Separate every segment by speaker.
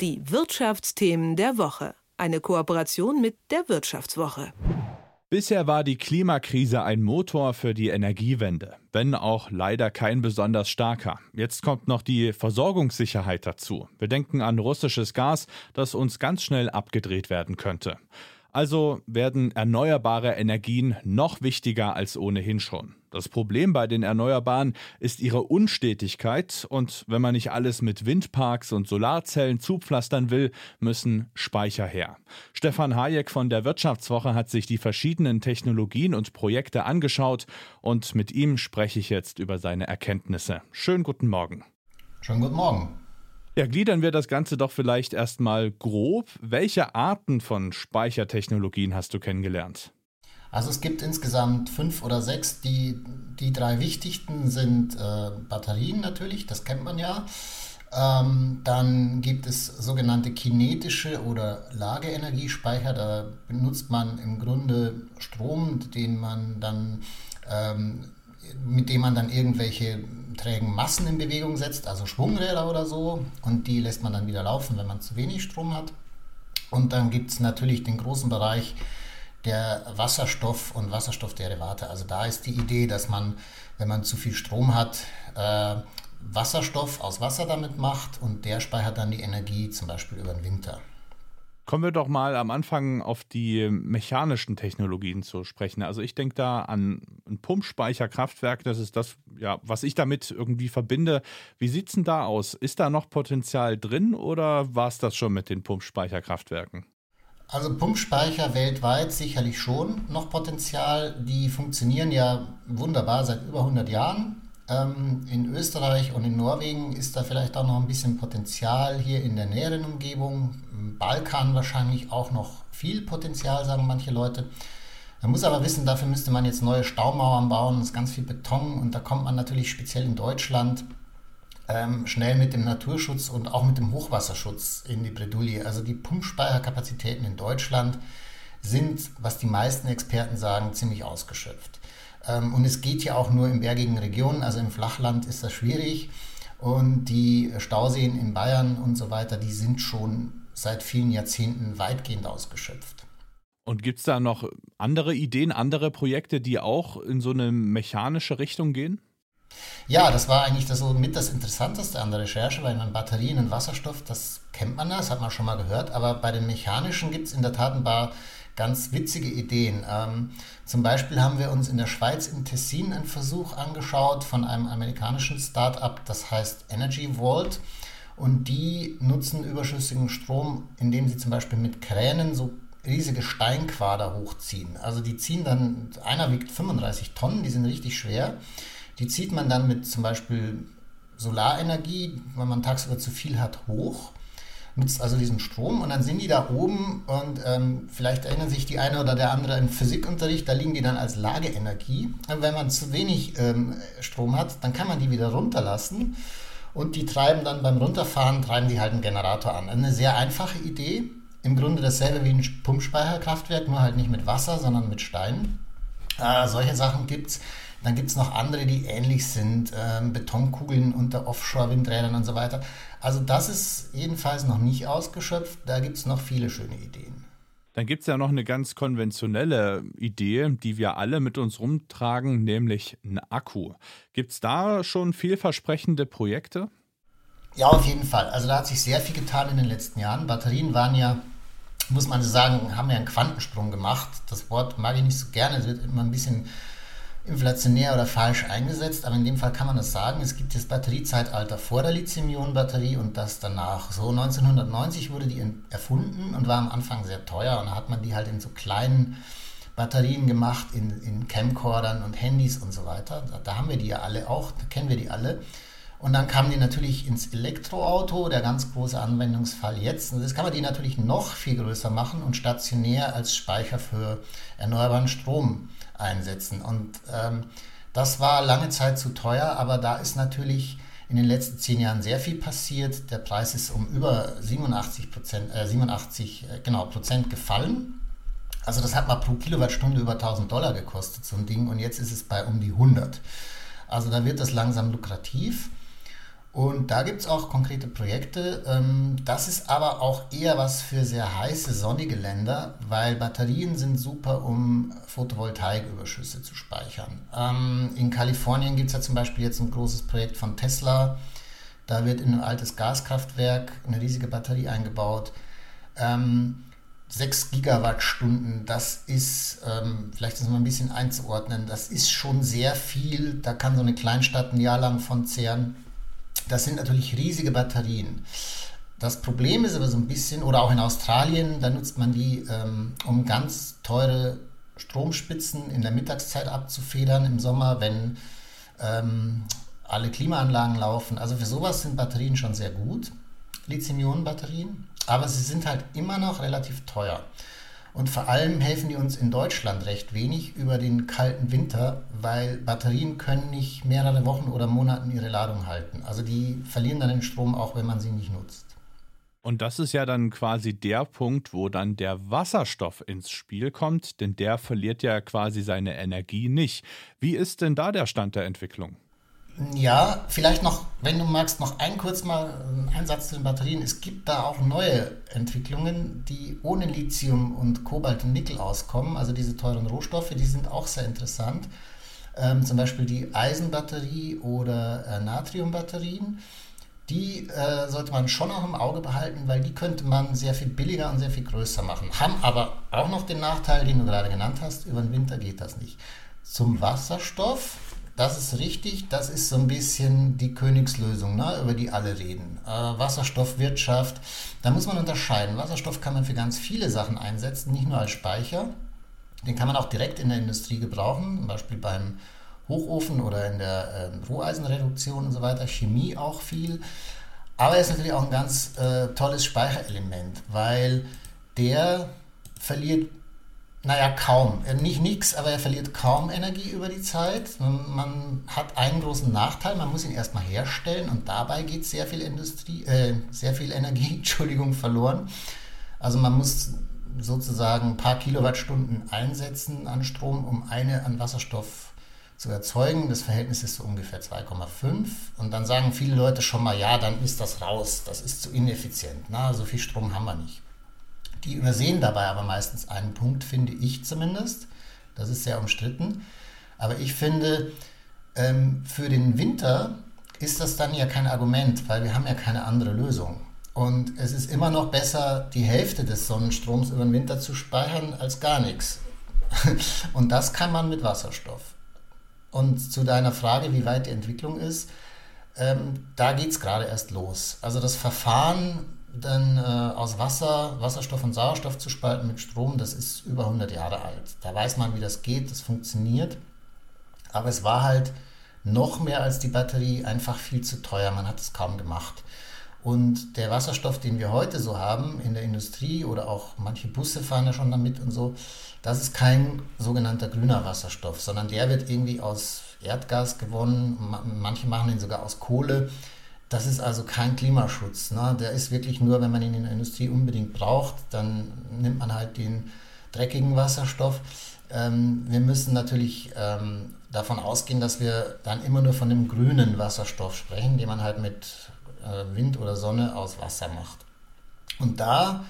Speaker 1: Die Wirtschaftsthemen der Woche. Eine Kooperation mit der Wirtschaftswoche.
Speaker 2: Bisher war die Klimakrise ein Motor für die Energiewende, wenn auch leider kein besonders starker. Jetzt kommt noch die Versorgungssicherheit dazu. Wir denken an russisches Gas, das uns ganz schnell abgedreht werden könnte. Also werden erneuerbare Energien noch wichtiger als ohnehin schon. Das Problem bei den Erneuerbaren ist ihre Unstetigkeit und wenn man nicht alles mit Windparks und Solarzellen zupflastern will, müssen Speicher her. Stefan Hayek von der Wirtschaftswoche hat sich die verschiedenen Technologien und Projekte angeschaut und mit ihm spreche ich jetzt über seine Erkenntnisse. Schönen guten Morgen.
Speaker 3: Schönen guten Morgen.
Speaker 2: Ja, gliedern wir das Ganze doch vielleicht erstmal grob. Welche Arten von Speichertechnologien hast du kennengelernt?
Speaker 3: Also es gibt insgesamt fünf oder sechs. Die, die drei wichtigsten sind äh, Batterien natürlich, das kennt man ja. Ähm, dann gibt es sogenannte kinetische oder Lageenergiespeicher. Da benutzt man im Grunde Strom, den man dann ähm, mit dem man dann irgendwelche trägen Massen in Bewegung setzt, also Schwungräder oder so, und die lässt man dann wieder laufen, wenn man zu wenig Strom hat. Und dann gibt es natürlich den großen Bereich der Wasserstoff- und Wasserstoffderivate. Also da ist die Idee, dass man, wenn man zu viel Strom hat, äh, Wasserstoff aus Wasser damit macht und der speichert dann die Energie zum Beispiel über den Winter.
Speaker 2: Kommen wir doch mal am Anfang auf die mechanischen Technologien zu sprechen. Also ich denke da an ein Pumpspeicherkraftwerk, das ist das, ja, was ich damit irgendwie verbinde. Wie sieht es denn da aus? Ist da noch Potenzial drin oder war es das schon mit den Pumpspeicherkraftwerken?
Speaker 3: Also Pumpspeicher weltweit sicherlich schon noch Potenzial. Die funktionieren ja wunderbar seit über 100 Jahren. Ähm, in Österreich und in Norwegen ist da vielleicht auch noch ein bisschen Potenzial hier in der näheren Umgebung. Im Balkan wahrscheinlich auch noch viel Potenzial, sagen manche Leute. Man muss aber wissen, dafür müsste man jetzt neue Staumauern bauen, das ist ganz viel Beton und da kommt man natürlich speziell in Deutschland ähm, schnell mit dem Naturschutz und auch mit dem Hochwasserschutz in die Bredouille. Also die Pumpspeicherkapazitäten in Deutschland sind, was die meisten Experten sagen, ziemlich ausgeschöpft. Ähm, und es geht ja auch nur in bergigen Regionen, also im Flachland ist das schwierig. Und die Stauseen in Bayern und so weiter, die sind schon seit vielen Jahrzehnten weitgehend ausgeschöpft.
Speaker 2: Und gibt es da noch andere Ideen, andere Projekte, die auch in so eine mechanische Richtung gehen?
Speaker 3: Ja, das war eigentlich das so mit das Interessanteste an der Recherche, weil man Batterien und Wasserstoff, das kennt man, das hat man schon mal gehört, aber bei den mechanischen gibt es in der Tat ein paar ganz witzige Ideen. Ähm, zum Beispiel haben wir uns in der Schweiz im Tessin einen Versuch angeschaut von einem amerikanischen Start-up, das heißt Energy Vault. Und die nutzen überschüssigen Strom, indem sie zum Beispiel mit Kränen so riesige Steinquader hochziehen. Also die ziehen dann, einer wiegt 35 Tonnen, die sind richtig schwer. Die zieht man dann mit zum Beispiel Solarenergie, wenn man tagsüber zu viel hat, hoch nutzt also diesen Strom und dann sind die da oben und ähm, vielleicht erinnern sich die eine oder der andere im Physikunterricht, da liegen die dann als Lageenergie. Und wenn man zu wenig ähm, Strom hat, dann kann man die wieder runterlassen und die treiben dann beim Runterfahren, treiben die halt einen Generator an. Eine sehr einfache Idee, im Grunde dasselbe wie ein Pumpspeicherkraftwerk, nur halt nicht mit Wasser, sondern mit Stein. Äh, solche Sachen gibt es. Dann gibt es noch andere, die ähnlich sind, ähm, Betonkugeln unter Offshore-Windrädern und so weiter. Also das ist jedenfalls noch nicht ausgeschöpft. Da gibt es noch viele schöne Ideen.
Speaker 2: Dann gibt es ja noch eine ganz konventionelle Idee, die wir alle mit uns rumtragen, nämlich einen Akku. Gibt es da schon vielversprechende Projekte?
Speaker 3: Ja, auf jeden Fall. Also da hat sich sehr viel getan in den letzten Jahren. Batterien waren ja, muss man sagen, haben ja einen Quantensprung gemacht. Das Wort mag ich nicht so gerne, es wird immer ein bisschen inflationär oder falsch eingesetzt, aber in dem Fall kann man das sagen. Es gibt das Batteriezeitalter vor der Lithium-Ionen-Batterie und das danach. So 1990 wurde die erfunden und war am Anfang sehr teuer und da hat man die halt in so kleinen Batterien gemacht, in, in Camcordern und Handys und so weiter. Da, da haben wir die ja alle auch, da kennen wir die alle. Und dann kamen die natürlich ins Elektroauto, der ganz große Anwendungsfall jetzt. Und jetzt kann man die natürlich noch viel größer machen und stationär als Speicher für erneuerbaren Strom einsetzen. Und ähm, das war lange Zeit zu teuer, aber da ist natürlich in den letzten zehn Jahren sehr viel passiert. Der Preis ist um über 87 Prozent, äh, 87 äh, genau, Prozent gefallen. Also das hat mal pro Kilowattstunde über 1000 Dollar gekostet, so ein Ding, und jetzt ist es bei um die 100. Also da wird das langsam lukrativ. Und da gibt es auch konkrete Projekte. Ähm, das ist aber auch eher was für sehr heiße, sonnige Länder, weil Batterien sind super, um Photovoltaiküberschüsse zu speichern. Ähm, in Kalifornien gibt es ja zum Beispiel jetzt ein großes Projekt von Tesla. Da wird in ein altes Gaskraftwerk eine riesige Batterie eingebaut. 6 ähm, Gigawattstunden, das ist, vielleicht ist es mal ein bisschen einzuordnen, das ist schon sehr viel. Da kann so eine Kleinstadt ein Jahr lang von zehren. Das sind natürlich riesige Batterien. Das Problem ist aber so ein bisschen, oder auch in Australien, da nutzt man die, ähm, um ganz teure Stromspitzen in der Mittagszeit abzufedern im Sommer, wenn ähm, alle Klimaanlagen laufen. Also für sowas sind Batterien schon sehr gut, Lithium-Ionen-Batterien, aber sie sind halt immer noch relativ teuer. Und vor allem helfen die uns in Deutschland recht wenig über den kalten Winter, weil Batterien können nicht mehrere Wochen oder Monate ihre Ladung halten. Also die verlieren dann den Strom auch, wenn man sie nicht nutzt.
Speaker 2: Und das ist ja dann quasi der Punkt, wo dann der Wasserstoff ins Spiel kommt, denn der verliert ja quasi seine Energie nicht. Wie ist denn da der Stand der Entwicklung?
Speaker 3: Ja, vielleicht noch, wenn du magst, noch ein kurz mal einen Satz zu den Batterien. Es gibt da auch neue Entwicklungen, die ohne Lithium und Kobalt und Nickel auskommen. Also diese teuren Rohstoffe, die sind auch sehr interessant. Ähm, zum Beispiel die Eisenbatterie oder äh, Natriumbatterien. Die äh, sollte man schon auch im Auge behalten, weil die könnte man sehr viel billiger und sehr viel größer machen. Haben aber auch noch den Nachteil, den du gerade genannt hast, über den Winter geht das nicht. Zum Wasserstoff das ist richtig, das ist so ein bisschen die Königslösung, ne, über die alle reden. Äh, Wasserstoffwirtschaft, da muss man unterscheiden. Wasserstoff kann man für ganz viele Sachen einsetzen, nicht nur als Speicher. Den kann man auch direkt in der Industrie gebrauchen, zum Beispiel beim Hochofen oder in der äh, Roheisenreduktion und so weiter. Chemie auch viel. Aber er ist natürlich auch ein ganz äh, tolles Speicherelement, weil der verliert naja, kaum. Nicht nichts, aber er verliert kaum Energie über die Zeit. Man hat einen großen Nachteil, man muss ihn erstmal herstellen und dabei geht sehr viel Industrie, äh, sehr viel Energie, Entschuldigung, verloren. Also man muss sozusagen ein paar Kilowattstunden einsetzen an Strom, um eine an Wasserstoff zu erzeugen. Das Verhältnis ist so ungefähr 2,5. Und dann sagen viele Leute schon mal, ja, dann ist das raus, das ist zu ineffizient. Na, so viel Strom haben wir nicht. Die übersehen dabei aber meistens einen Punkt, finde ich zumindest. Das ist sehr umstritten. Aber ich finde, ähm, für den Winter ist das dann ja kein Argument, weil wir haben ja keine andere Lösung. Und es ist immer noch besser, die Hälfte des Sonnenstroms über den Winter zu speichern, als gar nichts. Und das kann man mit Wasserstoff. Und zu deiner Frage, wie weit die Entwicklung ist, ähm, da geht es gerade erst los. Also das Verfahren dann äh, aus Wasser, Wasserstoff und Sauerstoff zu spalten mit Strom, das ist über 100 Jahre alt. Da weiß man, wie das geht, das funktioniert. Aber es war halt noch mehr als die Batterie einfach viel zu teuer. Man hat es kaum gemacht. Und der Wasserstoff, den wir heute so haben in der Industrie oder auch manche Busse fahren ja schon damit und so, das ist kein sogenannter grüner Wasserstoff, sondern der wird irgendwie aus Erdgas gewonnen. Manche machen ihn sogar aus Kohle. Das ist also kein Klimaschutz. Ne? Der ist wirklich nur, wenn man ihn in der Industrie unbedingt braucht, dann nimmt man halt den dreckigen Wasserstoff. Ähm, wir müssen natürlich ähm, davon ausgehen, dass wir dann immer nur von dem grünen Wasserstoff sprechen, den man halt mit äh, Wind oder Sonne aus Wasser macht. Und da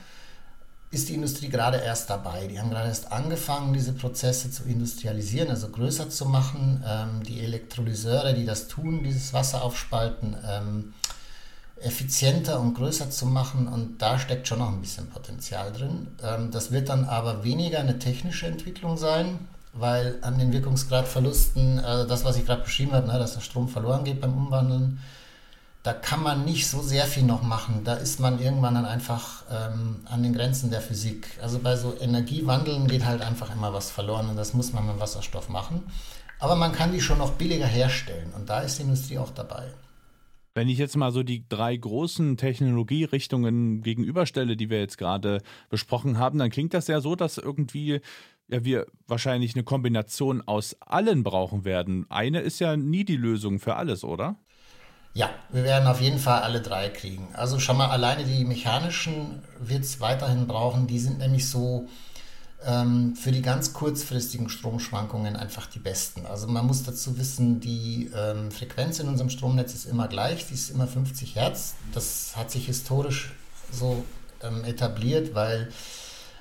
Speaker 3: ist die Industrie gerade erst dabei. Die haben gerade erst angefangen, diese Prozesse zu industrialisieren, also größer zu machen. Ähm, die Elektrolyseure, die das tun, dieses Wasser aufspalten, ähm, effizienter und größer zu machen. Und da steckt schon noch ein bisschen Potenzial drin. Ähm, das wird dann aber weniger eine technische Entwicklung sein, weil an den Wirkungsgradverlusten, äh, das, was ich gerade beschrieben habe, ne, dass der Strom verloren geht beim Umwandeln, da kann man nicht so sehr viel noch machen. Da ist man irgendwann dann einfach ähm, an den Grenzen der Physik. Also bei so Energiewandeln geht halt einfach immer was verloren und das muss man mit Wasserstoff machen. Aber man kann die schon noch billiger herstellen und da ist die Industrie auch dabei.
Speaker 2: Wenn ich jetzt mal so die drei großen Technologierichtungen gegenüberstelle, die wir jetzt gerade besprochen haben, dann klingt das ja so, dass irgendwie ja, wir wahrscheinlich eine Kombination aus allen brauchen werden. Eine ist ja nie die Lösung für alles, oder?
Speaker 3: Ja, wir werden auf jeden Fall alle drei kriegen. Also schon mal alleine die mechanischen wird es weiterhin brauchen. Die sind nämlich so ähm, für die ganz kurzfristigen Stromschwankungen einfach die besten. Also man muss dazu wissen, die ähm, Frequenz in unserem Stromnetz ist immer gleich, die ist immer 50 Hertz. Das hat sich historisch so ähm, etabliert, weil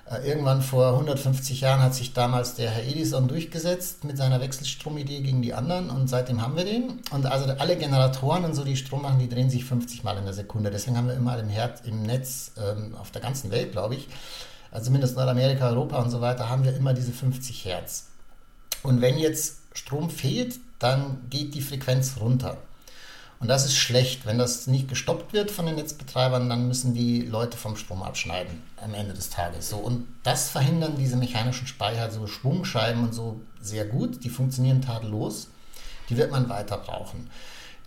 Speaker 3: äh, irgendwann vor 150 Jahren hat sich damals der Herr Edison durchgesetzt mit seiner Wechselstromidee gegen die anderen und seitdem haben wir den. Und also alle Generatoren und so, die Strom machen, die drehen sich 50 Mal in der Sekunde. Deswegen haben wir immer im, Herd, im Netz ähm, auf der ganzen Welt, glaube ich, also zumindest Nordamerika, Europa und so weiter, haben wir immer diese 50 Hertz. Und wenn jetzt Strom fehlt, dann geht die Frequenz runter. Und das ist schlecht. Wenn das nicht gestoppt wird von den Netzbetreibern, dann müssen die Leute vom Strom abschneiden am Ende des Tages. So, und das verhindern diese mechanischen Speicher, so Schwungscheiben und so sehr gut. Die funktionieren tadellos. Die wird man weiter brauchen.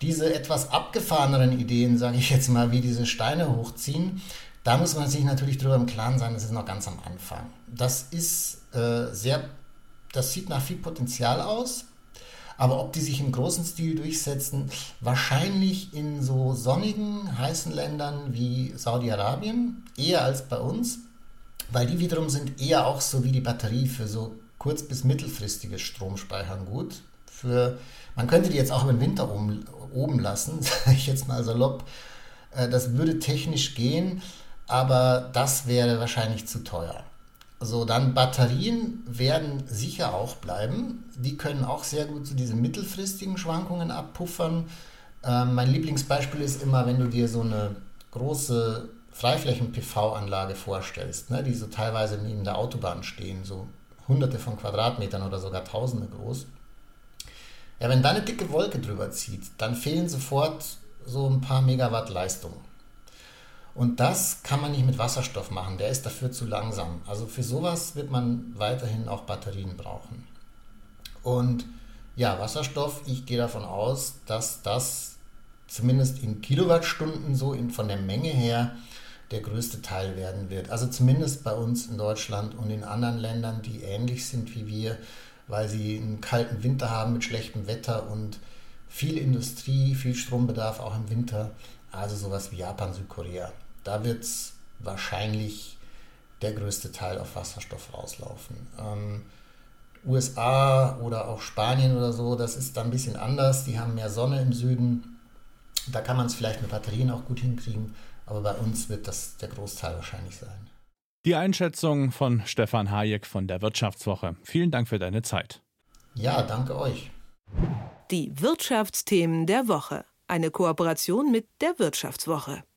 Speaker 3: Diese etwas abgefahreneren Ideen, sage ich jetzt mal, wie diese Steine hochziehen, da muss man sich natürlich darüber im Klaren sein, das ist noch ganz am Anfang. Das ist äh, sehr, das sieht nach viel Potenzial aus. Aber ob die sich im großen Stil durchsetzen, wahrscheinlich in so sonnigen, heißen Ländern wie Saudi-Arabien, eher als bei uns, weil die wiederum sind eher auch so wie die Batterie für so kurz- bis mittelfristiges Stromspeichern gut. Für, man könnte die jetzt auch im Winter oben, oben lassen, sage ich jetzt mal salopp. Äh, das würde technisch gehen, aber das wäre wahrscheinlich zu teuer. So, dann Batterien werden sicher auch bleiben. Die können auch sehr gut zu diesen mittelfristigen Schwankungen abpuffern. Ähm, mein Lieblingsbeispiel ist immer, wenn du dir so eine große Freiflächen-PV-Anlage vorstellst, ne, die so teilweise neben der Autobahn stehen, so hunderte von Quadratmetern oder sogar tausende groß. Ja, wenn da eine dicke Wolke drüber zieht, dann fehlen sofort so ein paar Megawatt Leistung. Und das kann man nicht mit Wasserstoff machen, der ist dafür zu langsam. Also für sowas wird man weiterhin auch Batterien brauchen. Und ja, Wasserstoff, ich gehe davon aus, dass das zumindest in Kilowattstunden so in, von der Menge her der größte Teil werden wird. Also zumindest bei uns in Deutschland und in anderen Ländern, die ähnlich sind wie wir, weil sie einen kalten Winter haben mit schlechtem Wetter und viel Industrie, viel Strombedarf auch im Winter. Also sowas wie Japan, Südkorea. Da wird es wahrscheinlich der größte Teil auf Wasserstoff rauslaufen. Ähm, USA oder auch Spanien oder so, das ist da ein bisschen anders. Die haben mehr Sonne im Süden. Da kann man es vielleicht mit Batterien auch gut hinkriegen. Aber bei uns wird das der Großteil wahrscheinlich sein.
Speaker 2: Die Einschätzung von Stefan Hayek von der Wirtschaftswoche. Vielen Dank für deine Zeit.
Speaker 3: Ja, danke euch.
Speaker 1: Die Wirtschaftsthemen der Woche. Eine Kooperation mit der Wirtschaftswoche.